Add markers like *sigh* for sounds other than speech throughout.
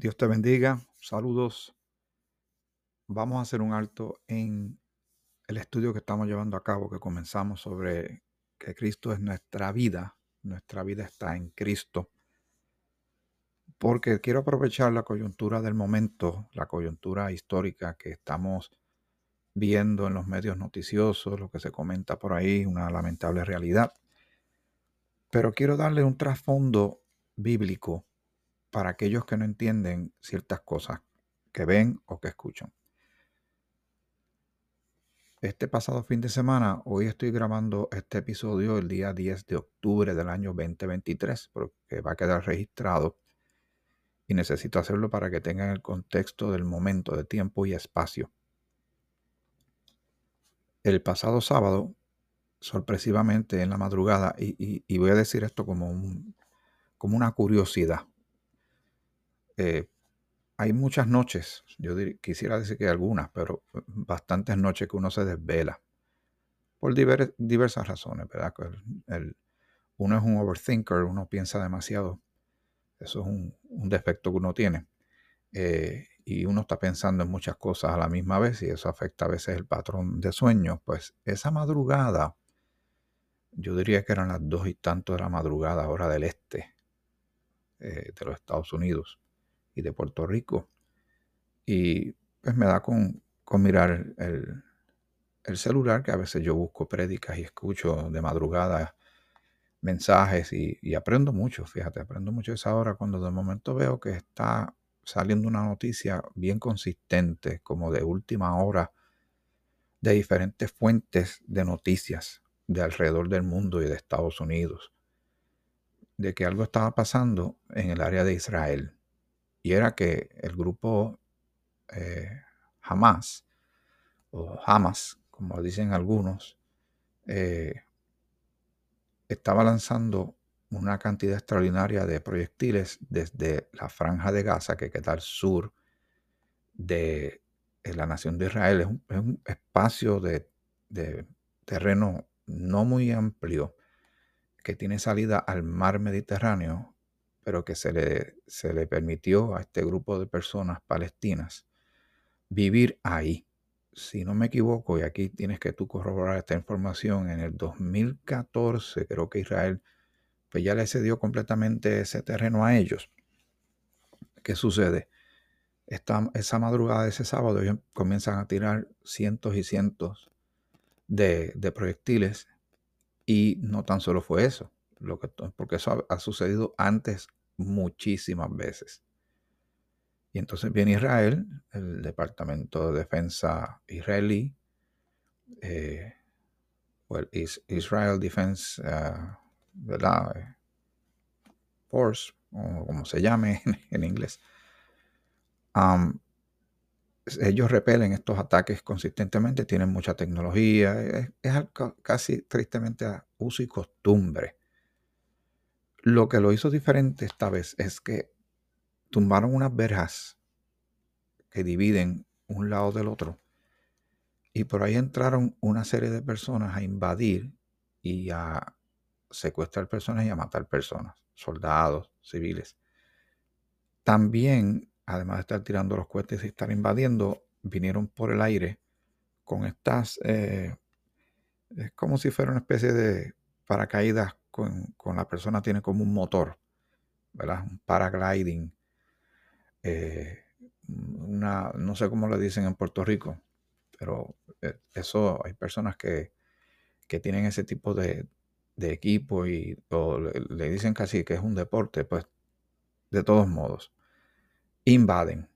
Dios te bendiga. Saludos. Vamos a hacer un alto en el estudio que estamos llevando a cabo, que comenzamos sobre que Cristo es nuestra vida. Nuestra vida está en Cristo. Porque quiero aprovechar la coyuntura del momento, la coyuntura histórica que estamos viendo en los medios noticiosos, lo que se comenta por ahí, una lamentable realidad. Pero quiero darle un trasfondo bíblico para aquellos que no entienden ciertas cosas que ven o que escuchan. Este pasado fin de semana, hoy estoy grabando este episodio el día 10 de octubre del año 2023, porque va a quedar registrado y necesito hacerlo para que tengan el contexto del momento de tiempo y espacio. El pasado sábado, sorpresivamente en la madrugada, y, voy a decir esto como, como una curiosidad, eh, hay muchas noches, yo quisiera decir que algunas, pero eh, bastantes noches que uno se desvela por diversas razones, ¿verdad? uno es un overthinker, uno piensa demasiado. Eso es un, defecto que uno tiene. Eh, y uno está pensando en muchas cosas a la misma vez y eso afecta a veces el patrón de sueño. Pues esa madrugada, yo diría que eran las dos y tanto de la madrugada, hora del este de los Estados Unidos y de Puerto Rico. Y pues me da con, mirar el, celular, que a veces yo busco prédicas y escucho de madrugada mensajes y, aprendo mucho, fíjate, aprendo mucho esa hora cuando de momento veo que está saliendo una noticia bien consistente, como de última hora, de diferentes fuentes de noticias de alrededor del mundo y de Estados Unidos, de que algo estaba pasando en el área de Israel y era que el grupo eh, Hamas, o Hamas, como dicen algunos, eh, estaba lanzando una cantidad extraordinaria de proyectiles desde la franja de Gaza, que queda al sur de, la nación de Israel. Es un, espacio de, de, terreno no muy amplio que tiene salida al mar Mediterráneo pero que se le, se le permitió a este grupo de personas palestinas vivir ahí. Si no me equivoco, y aquí tienes que tú corroborar esta información, en el 2014 creo que Israel pues ya le cedió completamente ese terreno a ellos. ¿Qué sucede? Esta, esa madrugada de ese sábado ellos comienzan a tirar cientos y cientos de, de proyectiles y no tan solo fue eso, porque eso ha, sucedido antes muchísimas veces. Y entonces viene Israel, el Departamento de Defensa israelí, eh, o el Israel Defense uh, Force, o como se llame *laughs* en, inglés. ellos repelen estos ataques consistentemente, tienen mucha tecnología, es, es casi tristemente a uso y costumbre lo que lo hizo diferente esta vez es que tumbaron unas verjas que dividen un lado del otro. Y por ahí entraron una serie de personas a invadir y a secuestrar personas y a matar personas, soldados, civiles. También, además de estar tirando los cohetes y estar invadiendo, vinieron por el aire con estas, eh, es como si fuera una especie de paracaídas con, la persona tiene como un motor, ¿verdad? Un paragliding. Eh, una, no sé cómo le dicen en Puerto Rico, pero eh, eso hay personas que, tienen ese tipo de, equipo y le, dicen casi que es un deporte, pues de todos modos, invaden.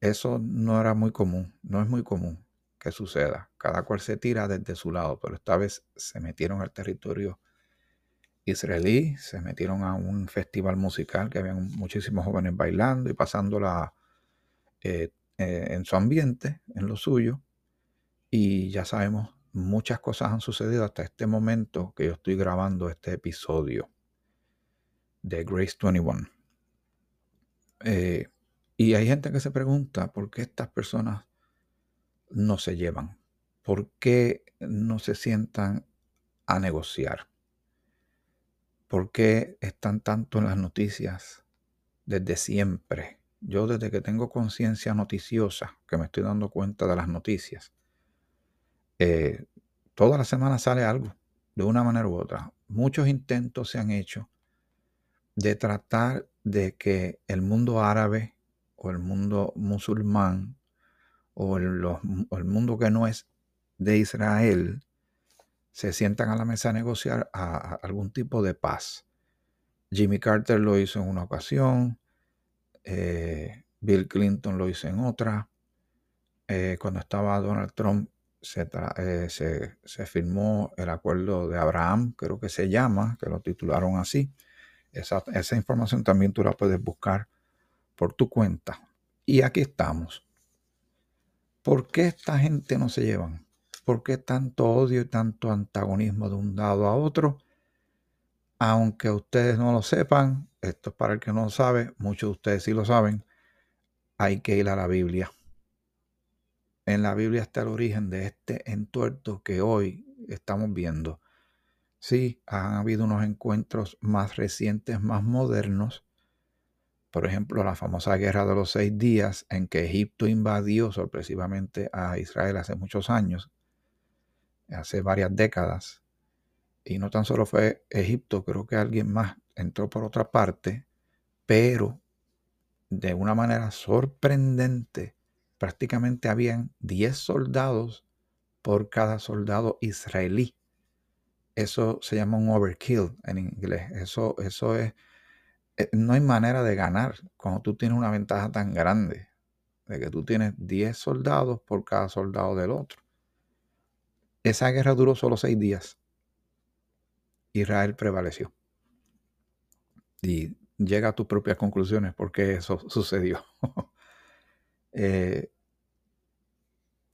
Eso no era muy común, no es muy común que suceda. Cada cual se tira desde su lado, pero esta vez se metieron al territorio israelí, se metieron a un festival musical que habían muchísimos jóvenes bailando y pasándola eh, eh, en su ambiente, en lo suyo. Y ya sabemos, muchas cosas han sucedido hasta este momento que yo estoy grabando este episodio de Grace 21. Eh, y hay gente que se pregunta por qué estas personas no se llevan, por qué no se sientan a negociar. ¿Por qué están tanto en las noticias desde siempre yo desde que tengo conciencia noticiosa, que me estoy dando cuenta de las noticias, eh, toda la semana sale algo, de una manera u otra. Muchos intentos se han hecho de tratar de que el mundo árabe o el mundo musulmán o el, el mundo que no es de Israel se sientan a la mesa a negociar a, algún tipo de paz. Jimmy Carter lo hizo en una ocasión, eh, Bill Clinton lo hizo en otra, eh, cuando estaba Donald Trump se, eh, se, se, firmó el acuerdo de Abraham, creo que se llama, que lo titularon así. Esa, esa información también tú la puedes buscar por tu cuenta. Y aquí estamos. ¿Por qué esta gente no se llevan? ¿Por qué tanto odio y tanto antagonismo de un lado a otro? Aunque ustedes no lo sepan, esto es para el que no lo sabe, muchos de ustedes sí lo saben, hay que ir a la Biblia. En la Biblia está el origen de este entuerto que hoy estamos viendo. Sí, han habido unos encuentros más recientes, más modernos. Por ejemplo, la famosa guerra de los seis días en que Egipto invadió sorpresivamente a Israel hace muchos años hace varias décadas. Y no tan solo fue Egipto, creo que alguien más entró por otra parte, pero de una manera sorprendente, prácticamente habían 10 soldados por cada soldado israelí. Eso se llama un overkill en inglés. Eso, eso es, eh, no hay manera de ganar cuando tú tienes una ventaja tan grande, de que tú tienes 10 soldados por cada soldado del otro. Esa guerra duró solo seis días. Israel prevaleció. Y llega a tus propias conclusiones porque eso *laughs* sucedió. *laughs* Eh,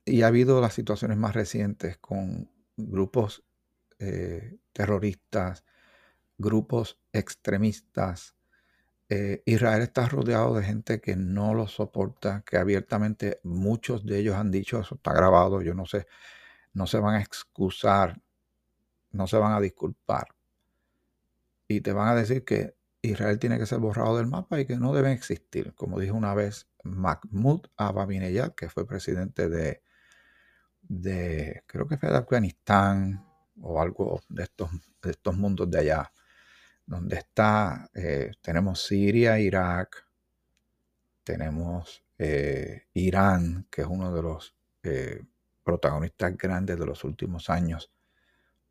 y ha habido las situaciones más recientes con grupos eh, terroristas, grupos extremistas. Eh, Israel está rodeado de gente que no lo soporta, que abiertamente muchos de ellos han dicho, eso está grabado, yo no sé no se van a excusar, no se van a disculpar. Y te van a decir que Israel tiene que ser borrado del mapa y que no deben existir. Como dijo una vez Mahmoud Ahmadinejad, que fue presidente de, de, creo que fue de Afganistán o algo de estos, de estos mundos de allá, donde está, eh, tenemos Siria, Irak, tenemos eh, Irán, que es uno de los eh, protagonistas grandes de los últimos años,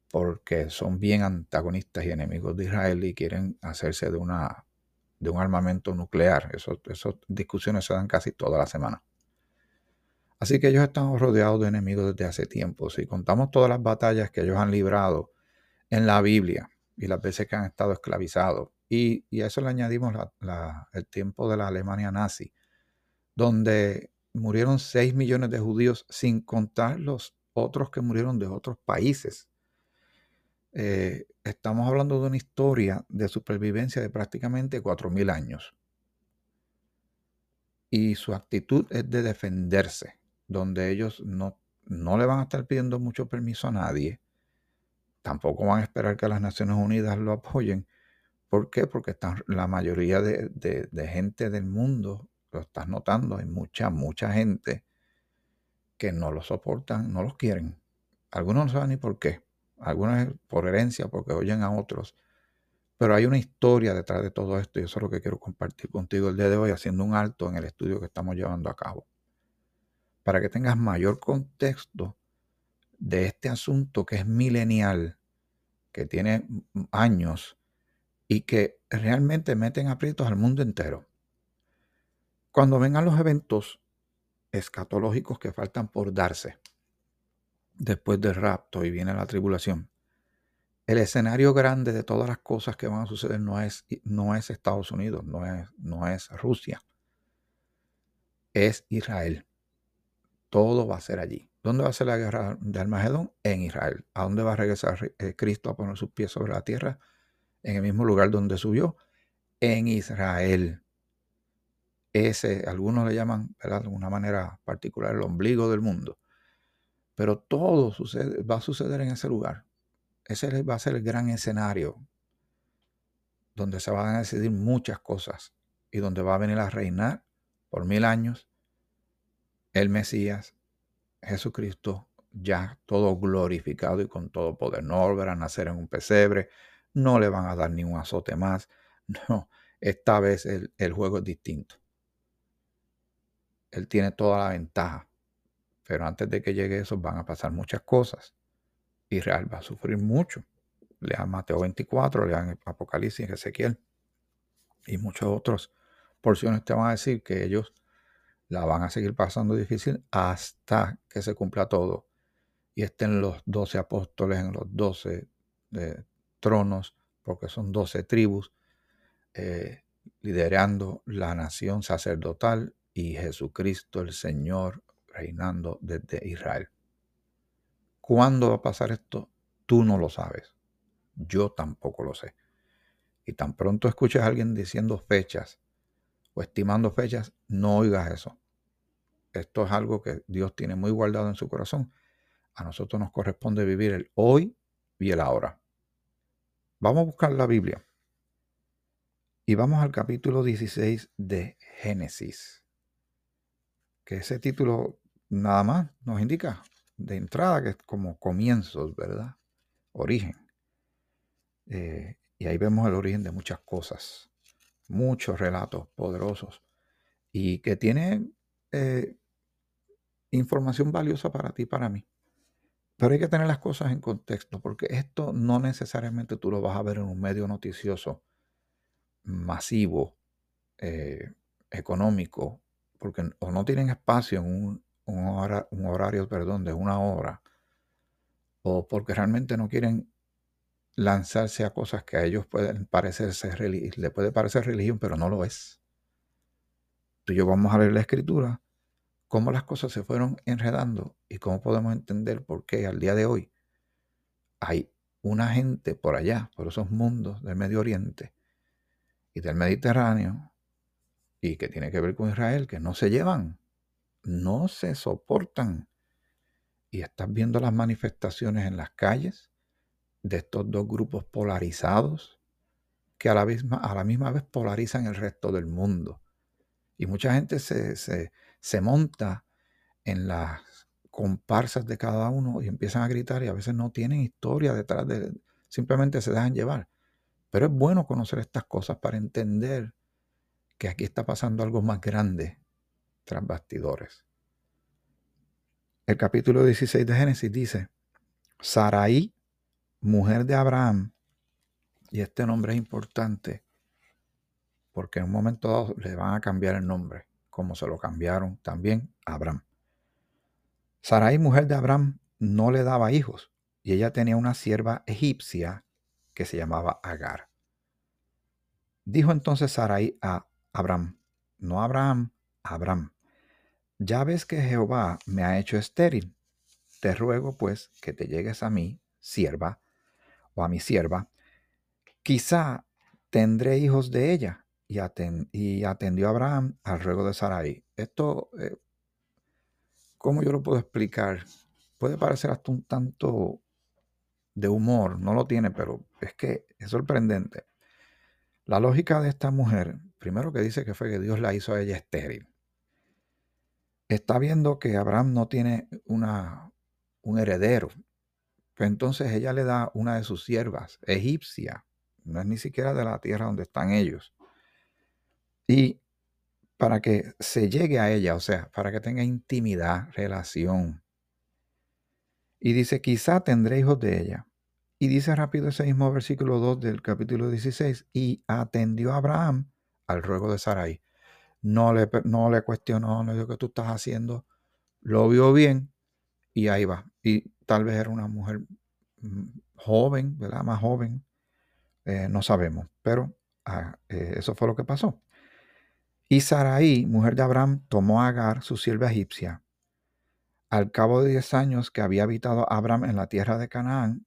porque son bien antagonistas y enemigos de Israel y quieren hacerse de, una, de un armamento nuclear. Esas discusiones se dan casi toda la semana. Así que ellos están rodeados de enemigos desde hace tiempo. Si contamos todas las batallas que ellos han librado en la Biblia y las veces que han estado esclavizados, y, a eso le añadimos el tiempo de la Alemania nazi, donde murieron 6 millones de judíos sin contar los otros que murieron de otros países. Eh, estamos hablando de una historia de supervivencia de prácticamente 4.000 años. Y su actitud es de defenderse, donde ellos no, no le van a estar pidiendo mucho permiso a nadie. Tampoco van a esperar que las Naciones Unidas lo apoyen. ¿Por qué? Porque están, la mayoría de, de gente del mundo lo estás notando, hay mucha, mucha gente que no lo soportan, no los quieren. Algunos no saben ni por qué. Algunos por herencia, porque oyen a otros. Pero hay una historia detrás de todo esto y eso es lo que quiero compartir contigo el día de hoy, haciendo un alto en el estudio que estamos llevando a cabo. Para que tengas mayor contexto de este asunto que es milenial, que tiene años y que realmente meten aprietos al mundo entero. Cuando vengan los eventos escatológicos que faltan por darse después del rapto y viene la tribulación, el escenario grande de todas las cosas que van a suceder no es, no es Estados Unidos, no es, no es Rusia, es Israel. Todo va a ser allí. ¿Dónde va a ser la guerra de Armagedón? En Israel. ¿A dónde va a regresar eh, Cristo a poner sus pies sobre la tierra? En el mismo lugar donde subió. En Israel ese, algunos le llaman de una manera particular el ombligo del mundo. Pero todo sucede, va a suceder en ese lugar. Ese va a ser el gran escenario donde se van a decidir muchas cosas y donde va a venir a reinar por mil años, el Mesías, Jesucristo, ya todo glorificado y con todo poder. No volverá a nacer en un pesebre, no le van a dar ni un azote más. *laughs* No, esta vez el, el juego es distinto. Él tiene toda la ventaja. Pero antes de que llegue eso van a pasar muchas cosas. Israel va a sufrir mucho. Lean Mateo 24, lean Apocalipsis, Ezequiel y muchos otros porciones te van a decir que ellos la van a seguir pasando difícil hasta que se cumpla todo y estén los doce apóstoles en los doce eh, tronos, porque son doce tribus, eh, liderando la nación sacerdotal y Jesucristo el Señor reinando desde Israel. ¿Cuándo va a pasar esto? Tú no lo sabes. Yo tampoco lo sé. Y tan pronto escuches a alguien diciendo fechas o estimando fechas, no oigas eso. Esto es algo que Dios tiene muy guardado en su corazón. A nosotros nos corresponde vivir el hoy y el ahora. Vamos a buscar la Biblia. Y vamos al capítulo 16 de Génesis. Que ese título nada más nos indica de entrada que es como comienzos, ¿verdad? Origen. Eh, y ahí vemos el origen de muchas cosas, muchos relatos poderosos y que tienen eh, información valiosa para ti y para mí. Pero hay que tener las cosas en contexto, porque esto no necesariamente tú lo vas a ver en un medio noticioso masivo, eh, económico, porque o no tienen espacio en un, un, horario perdón, de una hora, o porque realmente no quieren lanzarse a cosas que a ellos pueden parecerse le puede parecer religión, pero no lo es. Tú y yo vamos a leer la escritura cómo las cosas se fueron enredando y cómo podemos entender por qué al día de hoy hay una gente por allá, por esos mundos del Medio Oriente y del Mediterráneo, y que tiene que ver con Israel, que no se llevan, no se soportan. Y estás viendo las manifestaciones en las calles de estos dos grupos polarizados que a la misma, a la misma vez polarizan el resto del mundo. Y mucha gente se, se monta en las comparsas de cada uno y empiezan a gritar y a veces no tienen historia detrás de, simplemente se dejan llevar. Pero es bueno conocer estas cosas para entender que aquí está pasando algo más grande tras bastidores. El capítulo 16 de Génesis dice, Saraí, mujer de Abraham, y este nombre es importante porque en un momento dado le van a cambiar el nombre como se lo cambiaron también a Abraham. Sarai, mujer de Abraham, no le daba hijos y ella tenía una sierva egipcia que se llamaba Agar. Dijo entonces Sarai a Abraham, no Abraham, Abraham, ya ves que Jehová me ha hecho estéril. Te ruego pues que te llegues a mí, sierva, o a mi sierva, quizá tendré hijos de ella y, atendió Abraham al ruego de Sarai. Esto, eh, ¿cómo yo lo puedo explicar? Puede parecer hasta un tanto de humor, no lo tiene, pero es que es sorprendente. La lógica de esta mujer, primero que dice que fue que Dios la hizo a ella estéril. Está viendo que Abraham no tiene una, un heredero. Entonces ella le da una de sus siervas, egipcia, no es ni siquiera de la tierra donde están ellos. Y para que se llegue a ella, o sea, para que tenga intimidad, relación. Y dice, quizá tendré hijos de ella. Y dice rápido ese mismo versículo 2 del capítulo 16, y atendió a Abraham al ruego de Sarai. No le, no le cuestionó, no dijo que tú estás haciendo, lo vio bien y ahí va. Y tal vez era una mujer mm, joven, ¿verdad? Más joven, eh, no sabemos, pero ah, eh, eso fue lo que pasó. Y Sarai, mujer de Abraham, tomó a Agar, su sierva egipcia. Al cabo de diez años que había habitado Abraham en la tierra de Canaán,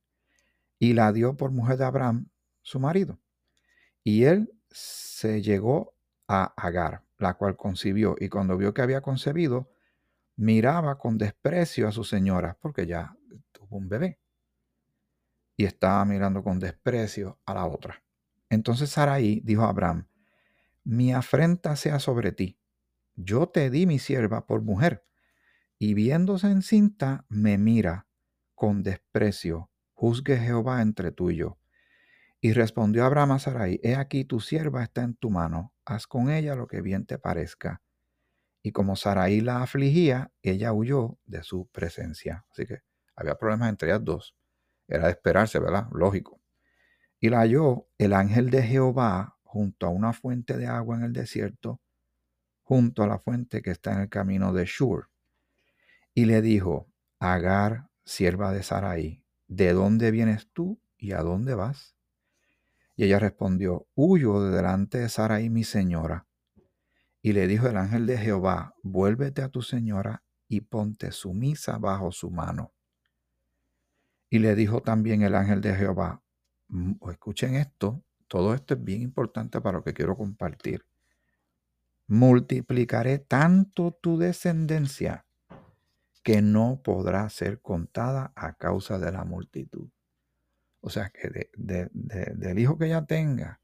y la dio por mujer de Abraham, su marido. Y él se llegó a Agar, la cual concibió, y cuando vio que había concebido, miraba con desprecio a su señora, porque ya tuvo un bebé. Y estaba mirando con desprecio a la otra. Entonces Sarai dijo a Abraham, mi afrenta sea sobre ti, yo te di mi sierva por mujer, y viéndose encinta, me mira con desprecio, juzgue Jehová entre tú y yo. Y respondió Abraham a Sarai, he aquí tu sierva está en tu mano, haz con ella lo que bien te parezca. Y como Sarai la afligía, ella huyó de su presencia. Así que había problemas entre ellas dos. Era de esperarse, ¿verdad? Lógico. Y la halló el ángel de Jehová junto a una fuente de agua en el desierto, junto a la fuente que está en el camino de Shur. Y le dijo, Agar, sierva de Sarai, ¿de dónde vienes tú y a dónde vas? Y ella respondió, huyo de delante de Sarai mi señora. Y le dijo el ángel de Jehová, vuélvete a tu señora y ponte sumisa bajo su mano. Y le dijo también el ángel de Jehová, escuchen esto, todo esto es bien importante para lo que quiero compartir. Multiplicaré tanto tu descendencia que no podrá ser contada a causa de la multitud. O sea que del hijo que ella tenga,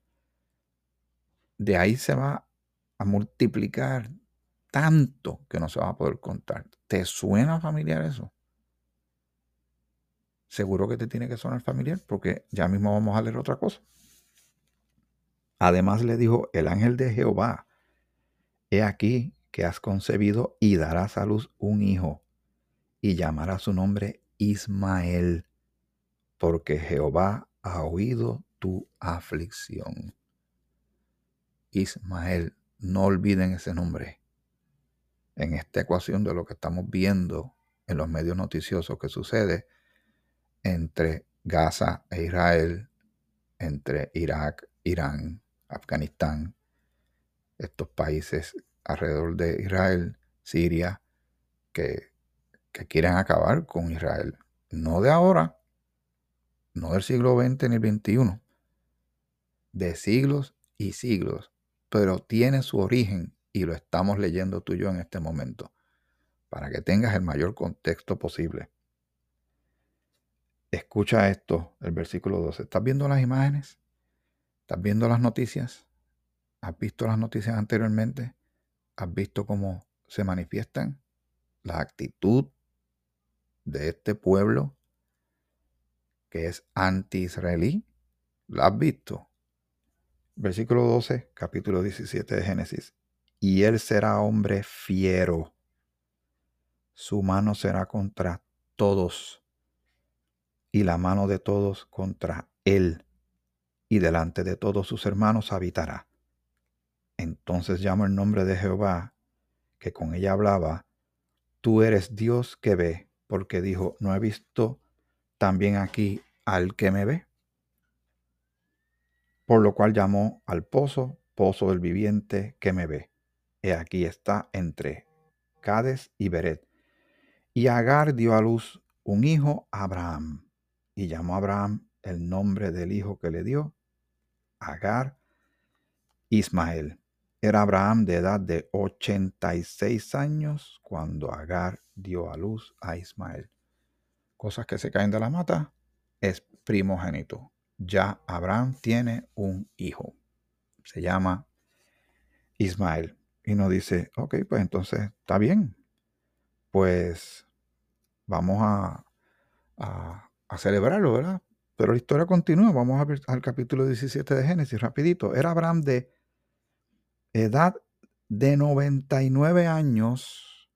de ahí se va a multiplicar tanto que no se va a poder contar. ¿Te suena familiar eso? Seguro que te tiene que sonar familiar porque ya mismo vamos a leer otra cosa. Además le dijo el ángel de Jehová, he aquí que has concebido y darás a luz un hijo y llamará su nombre Ismael, porque Jehová ha oído tu aflicción. Ismael, no olviden ese nombre. En esta ecuación de lo que estamos viendo en los medios noticiosos que sucede entre Gaza e Israel, entre Irak, Irán, Afganistán, estos países alrededor de Israel, Siria, que, que quieren acabar con Israel. No de ahora, no del siglo XX ni el XXI, de siglos y siglos, pero tiene su origen y lo estamos leyendo tú y yo en este momento, para que tengas el mayor contexto posible. Escucha esto, el versículo 12. ¿Estás viendo las imágenes? ¿Estás viendo las noticias? ¿Has visto las noticias anteriormente? ¿Has visto cómo se manifiestan? La actitud de este pueblo que es anti-israelí. ¿La has visto? Versículo 12, capítulo 17 de Génesis. Y él será hombre fiero. Su mano será contra todos y la mano de todos contra él, y delante de todos sus hermanos habitará. Entonces llamo el nombre de Jehová, que con ella hablaba, tú eres Dios que ve, porque dijo, no he visto también aquí al que me ve. Por lo cual llamó al pozo, pozo del viviente que me ve. He aquí está entre Cades y Beret. Y Agar dio a luz un hijo a Abraham y llamó a Abraham el nombre del hijo que le dio, Agar, Ismael. Era Abraham de edad de 86 años cuando Agar dio a luz a Ismael. Cosas que se caen de la mata es primogénito. Ya Abraham tiene un hijo. Se llama Ismael. Y nos dice, ok, pues entonces está bien. Pues vamos a, a a celebrarlo, ¿verdad? Pero la historia continúa. Vamos a ver al capítulo 17 de Génesis, rapidito. Era Abraham de edad de 99 años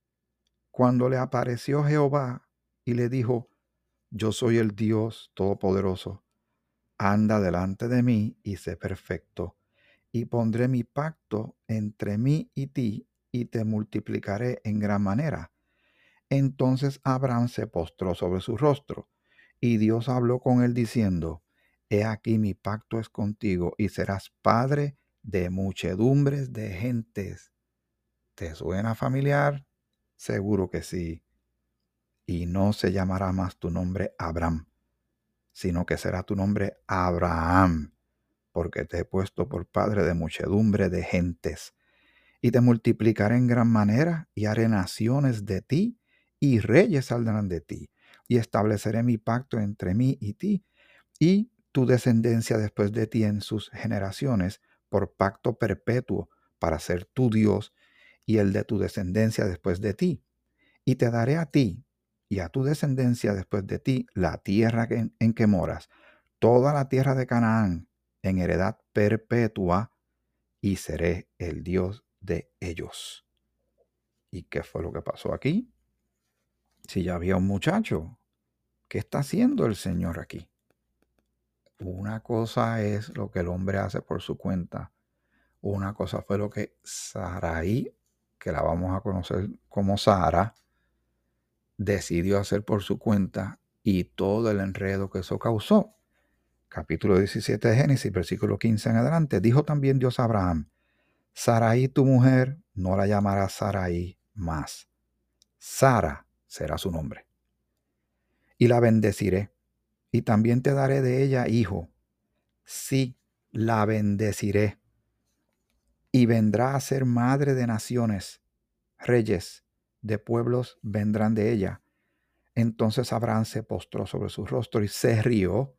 cuando le apareció Jehová y le dijo, yo soy el Dios Todopoderoso. Anda delante de mí y sé perfecto, y pondré mi pacto entre mí y ti, y te multiplicaré en gran manera. Entonces Abraham se postró sobre su rostro y Dios habló con él diciendo, He aquí mi pacto es contigo y serás padre de muchedumbres de gentes. ¿Te suena familiar? Seguro que sí. Y no se llamará más tu nombre Abraham, sino que será tu nombre Abraham, porque te he puesto por padre de muchedumbre de gentes. Y te multiplicaré en gran manera y haré naciones de ti, y reyes saldrán de ti y estableceré mi pacto entre mí y ti y tu descendencia después de ti en sus generaciones por pacto perpetuo para ser tu Dios y el de tu descendencia después de ti. Y te daré a ti y a tu descendencia después de ti la tierra en, en que moras, toda la tierra de Canaán, en heredad perpetua, y seré el Dios de ellos. ¿Y qué fue lo que pasó aquí? Si ya había un muchacho, ¿qué está haciendo el Señor aquí? Una cosa es lo que el hombre hace por su cuenta. Una cosa fue lo que Sarai, que la vamos a conocer como Sara, decidió hacer por su cuenta y todo el enredo que eso causó. Capítulo 17 de Génesis, versículo 15 en adelante. Dijo también Dios a Abraham, Sarai tu mujer no la llamará Sarai más. Sara será su nombre. Y la bendeciré y también te daré de ella hijo. Sí, la bendeciré. Y vendrá a ser madre de naciones, reyes de pueblos vendrán de ella. Entonces Abraham se postró sobre su rostro y se rió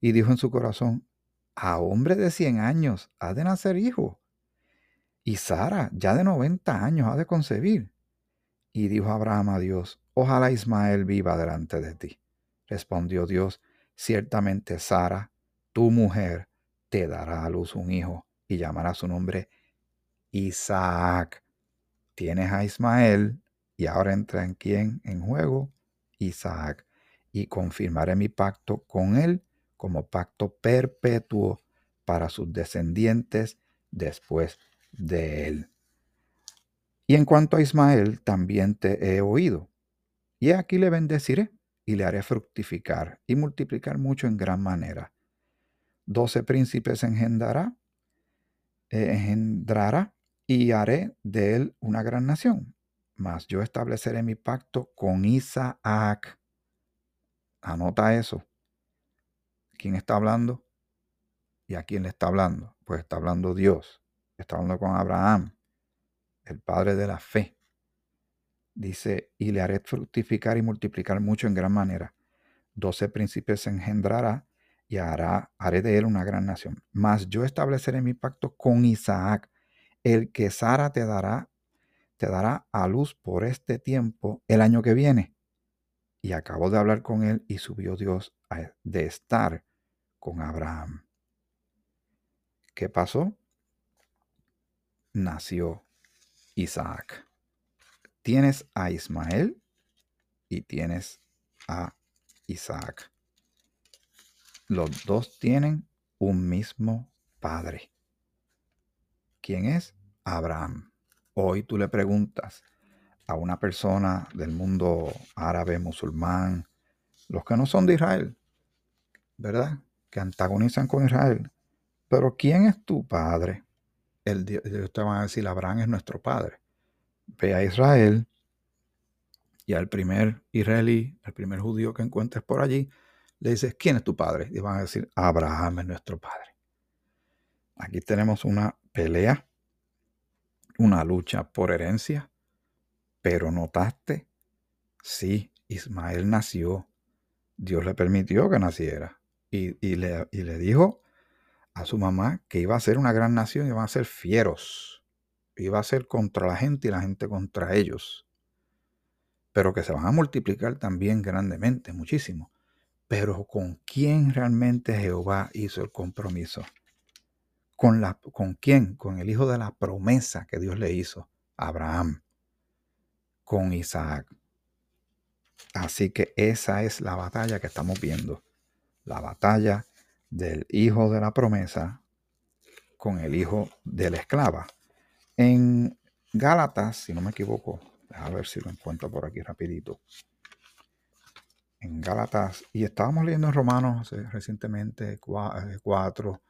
y dijo en su corazón, a hombre de cien años ha de nacer hijo. Y Sara, ya de noventa años, ha de concebir. Y dijo Abraham a Dios, ojalá Ismael viva delante de ti. Respondió Dios, ciertamente Sara, tu mujer, te dará a luz un hijo y llamará su nombre Isaac. Tienes a Ismael y ahora entra en quién en juego Isaac y confirmaré mi pacto con él como pacto perpetuo para sus descendientes después de él. Y en cuanto a Ismael, también te he oído. Y aquí le bendeciré y le haré fructificar y multiplicar mucho en gran manera. Doce príncipes engendrará, eh, engendrará y haré de él una gran nación. Mas yo estableceré mi pacto con Isaac. Anota eso. ¿Quién está hablando? ¿Y a quién le está hablando? Pues está hablando Dios. Está hablando con Abraham, el padre de la fe. Dice, y le haré fructificar y multiplicar mucho en gran manera. Doce príncipes engendrará y hará, haré de él una gran nación. Mas yo estableceré mi pacto con Isaac, el que Sara te dará, te dará a luz por este tiempo el año que viene. Y acabó de hablar con él y subió Dios de estar con Abraham. ¿Qué pasó? Nació Isaac tienes a Ismael y tienes a Isaac. Los dos tienen un mismo padre. ¿Quién es? Abraham. Hoy tú le preguntas a una persona del mundo árabe, musulmán, los que no son de Israel, ¿verdad? Que antagonizan con Israel. Pero ¿quién es tu padre? El, Dios te van a decir, Abraham es nuestro padre ve a Israel y al primer israelí, al primer judío que encuentres por allí, le dices, ¿quién es tu padre? Y van a decir, Abraham es nuestro padre. Aquí tenemos una pelea, una lucha por herencia, pero notaste, sí, Ismael nació, Dios le permitió que naciera y, y, le, y le dijo a su mamá que iba a ser una gran nación y iban a ser fieros iba a ser contra la gente y la gente contra ellos. Pero que se van a multiplicar también grandemente, muchísimo. Pero ¿con quién realmente Jehová hizo el compromiso? ¿Con, la, ¿Con quién? Con el hijo de la promesa que Dios le hizo, Abraham, con Isaac. Así que esa es la batalla que estamos viendo. La batalla del hijo de la promesa con el hijo de la esclava. En Gálatas, si no me equivoco, a ver si lo encuentro por aquí rapidito. En Gálatas, y estábamos leyendo en Romanos recientemente 4,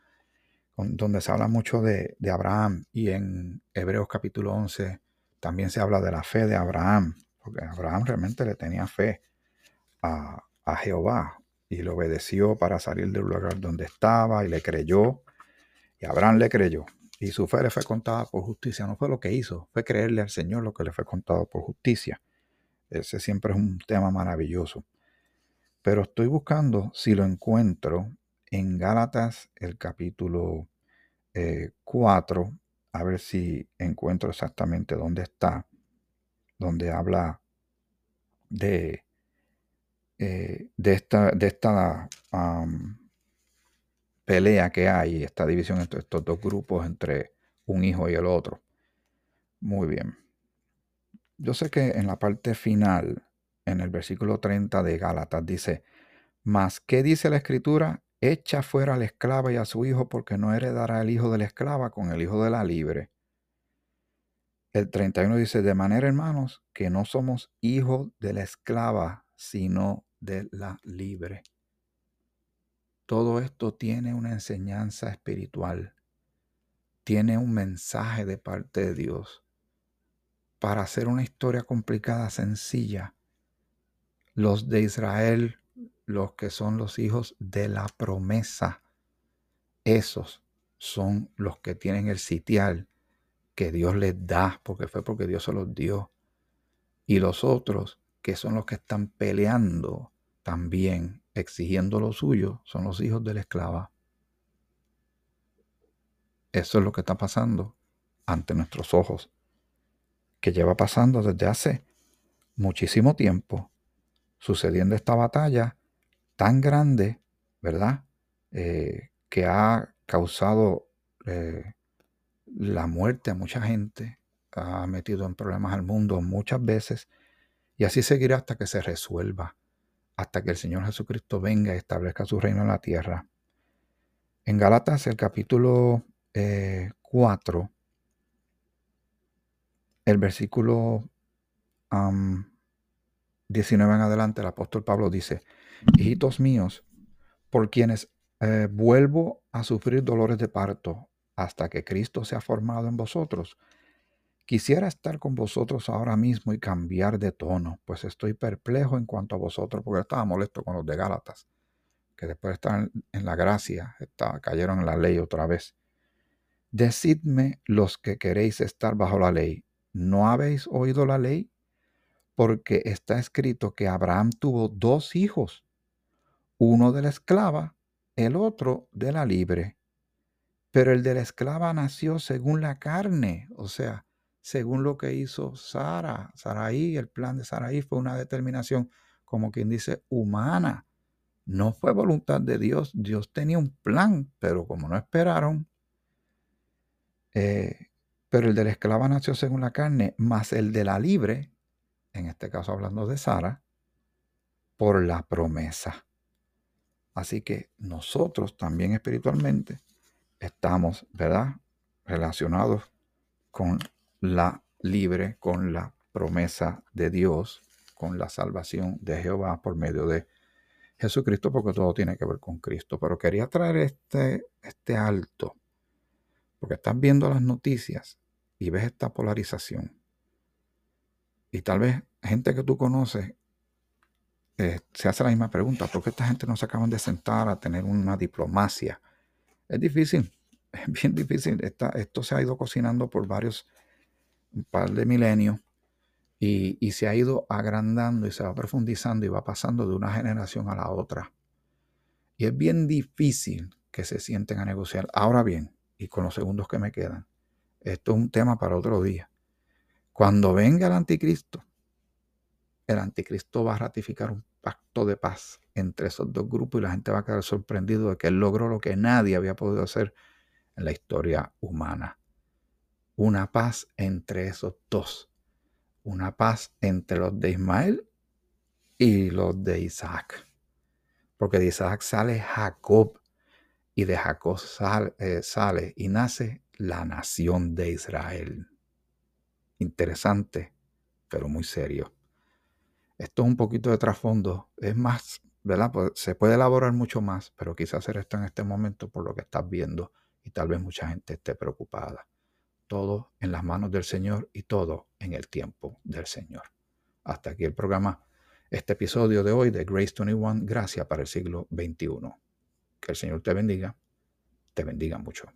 donde se habla mucho de, Abraham, y en Hebreos capítulo 11 también se habla de la fe de Abraham, porque Abraham realmente le tenía fe a, a Jehová y le obedeció para salir del lugar donde estaba y le creyó, y Abraham le creyó. Y su fe le fue contada por justicia. No fue lo que hizo, fue creerle al Señor lo que le fue contado por justicia. Ese siempre es un tema maravilloso. Pero estoy buscando si lo encuentro en Gálatas, el capítulo 4, eh, a ver si encuentro exactamente dónde está, donde habla de, eh, de esta, de esta pelea que hay, esta división entre estos dos grupos, entre un hijo y el otro. Muy bien. Yo sé que en la parte final, en el versículo 30 de Gálatas, dice, mas, ¿qué dice la escritura? Echa fuera a la esclava y a su hijo, porque no heredará el hijo de la esclava con el hijo de la libre. El 31 dice, de manera, hermanos, que no somos hijos de la esclava, sino de la libre. Todo esto tiene una enseñanza espiritual, tiene un mensaje de parte de Dios. Para hacer una historia complicada, sencilla, los de Israel los que son los hijos de la promesa. Esos son los que tienen el sitial que Dios les da, porque fue porque Dios se los dio. Y los otros, que son los que están peleando también, exigiendo lo suyo, son los hijos de la esclava. Eso es lo que está pasando ante nuestros ojos, que lleva pasando desde hace muchísimo tiempo, sucediendo esta batalla tan grande, ¿verdad? Eh, que ha causado eh, la muerte a mucha gente, ha metido en problemas al mundo muchas veces y así seguirá hasta que se resuelva, hasta que el Señor Jesucristo venga y establezca su reino en la tierra. En Galatas, el capítulo 4, eh, el versículo 19 en adelante, el apóstol Pablo dice, hijitos míos, por quienes eh, vuelvo a sufrir dolores de parto hasta que Cristo se ha formado en vosotros. Quisiera estar con vosotros ahora mismo y cambiar de tono, pues estoy perplejo en cuanto a vosotros, porque estaba molesto con los de Gálatas, que después de estar en la gracia, cayeron en la ley otra vez. Decidme los que queréis estar bajo la ley, ¿no habéis oído la ley? Porque está escrito que Abraham tuvo dos hijos, uno de la esclava, el otro de la libre. Pero el de la esclava nació según la carne, o sea, según lo que hizo Sara. Saraí, el plan de Saraí fue una determinación, como quien dice, humana. No fue voluntad de Dios. Dios tenía un plan, pero como no esperaron, eh, pero el de la esclava nació según la carne, más el de la libre, en este caso hablando de Sara, por la promesa. Así que nosotros también espiritualmente estamos, ¿verdad? Relacionados con la libre, con la promesa de Dios, con la salvación de Jehová por medio de Jesucristo, porque todo tiene que ver con Cristo. Pero quería traer este, este alto, porque estás viendo las noticias y ves esta polarización. Y tal vez gente que tú conoces eh, se hace la misma pregunta, ¿por qué esta gente no se acaban de sentar a tener una diplomacia? Es difícil, *laughs* es bien difícil. esto se ha ido cocinando por varios, un par de milenios y, y se ha ido agrandando y se va profundizando y va pasando de una generación a la otra. Y es bien difícil que se sienten a negociar. Ahora bien, y con los segundos que me quedan, esto es un tema para otro día. Cuando venga el anticristo, el anticristo va a ratificar un pacto de paz entre esos dos grupos y la gente va a quedar sorprendido de que él logró lo que nadie había podido hacer en la historia humana. Una paz entre esos dos. Una paz entre los de Ismael y los de Isaac. Porque de Isaac sale Jacob y de Jacob sale, eh, sale y nace la nación de Israel. Interesante, pero muy serio. Esto es un poquito de trasfondo. Es más, ¿verdad? Pues, se puede elaborar mucho más, pero quise hacer esto en este momento por lo que estás viendo y tal vez mucha gente esté preocupada. Todo en las manos del Señor y todo en el tiempo del Señor. Hasta aquí el programa, este episodio de hoy de Grace 21, Gracias para el siglo XXI. Que el Señor te bendiga, te bendiga mucho.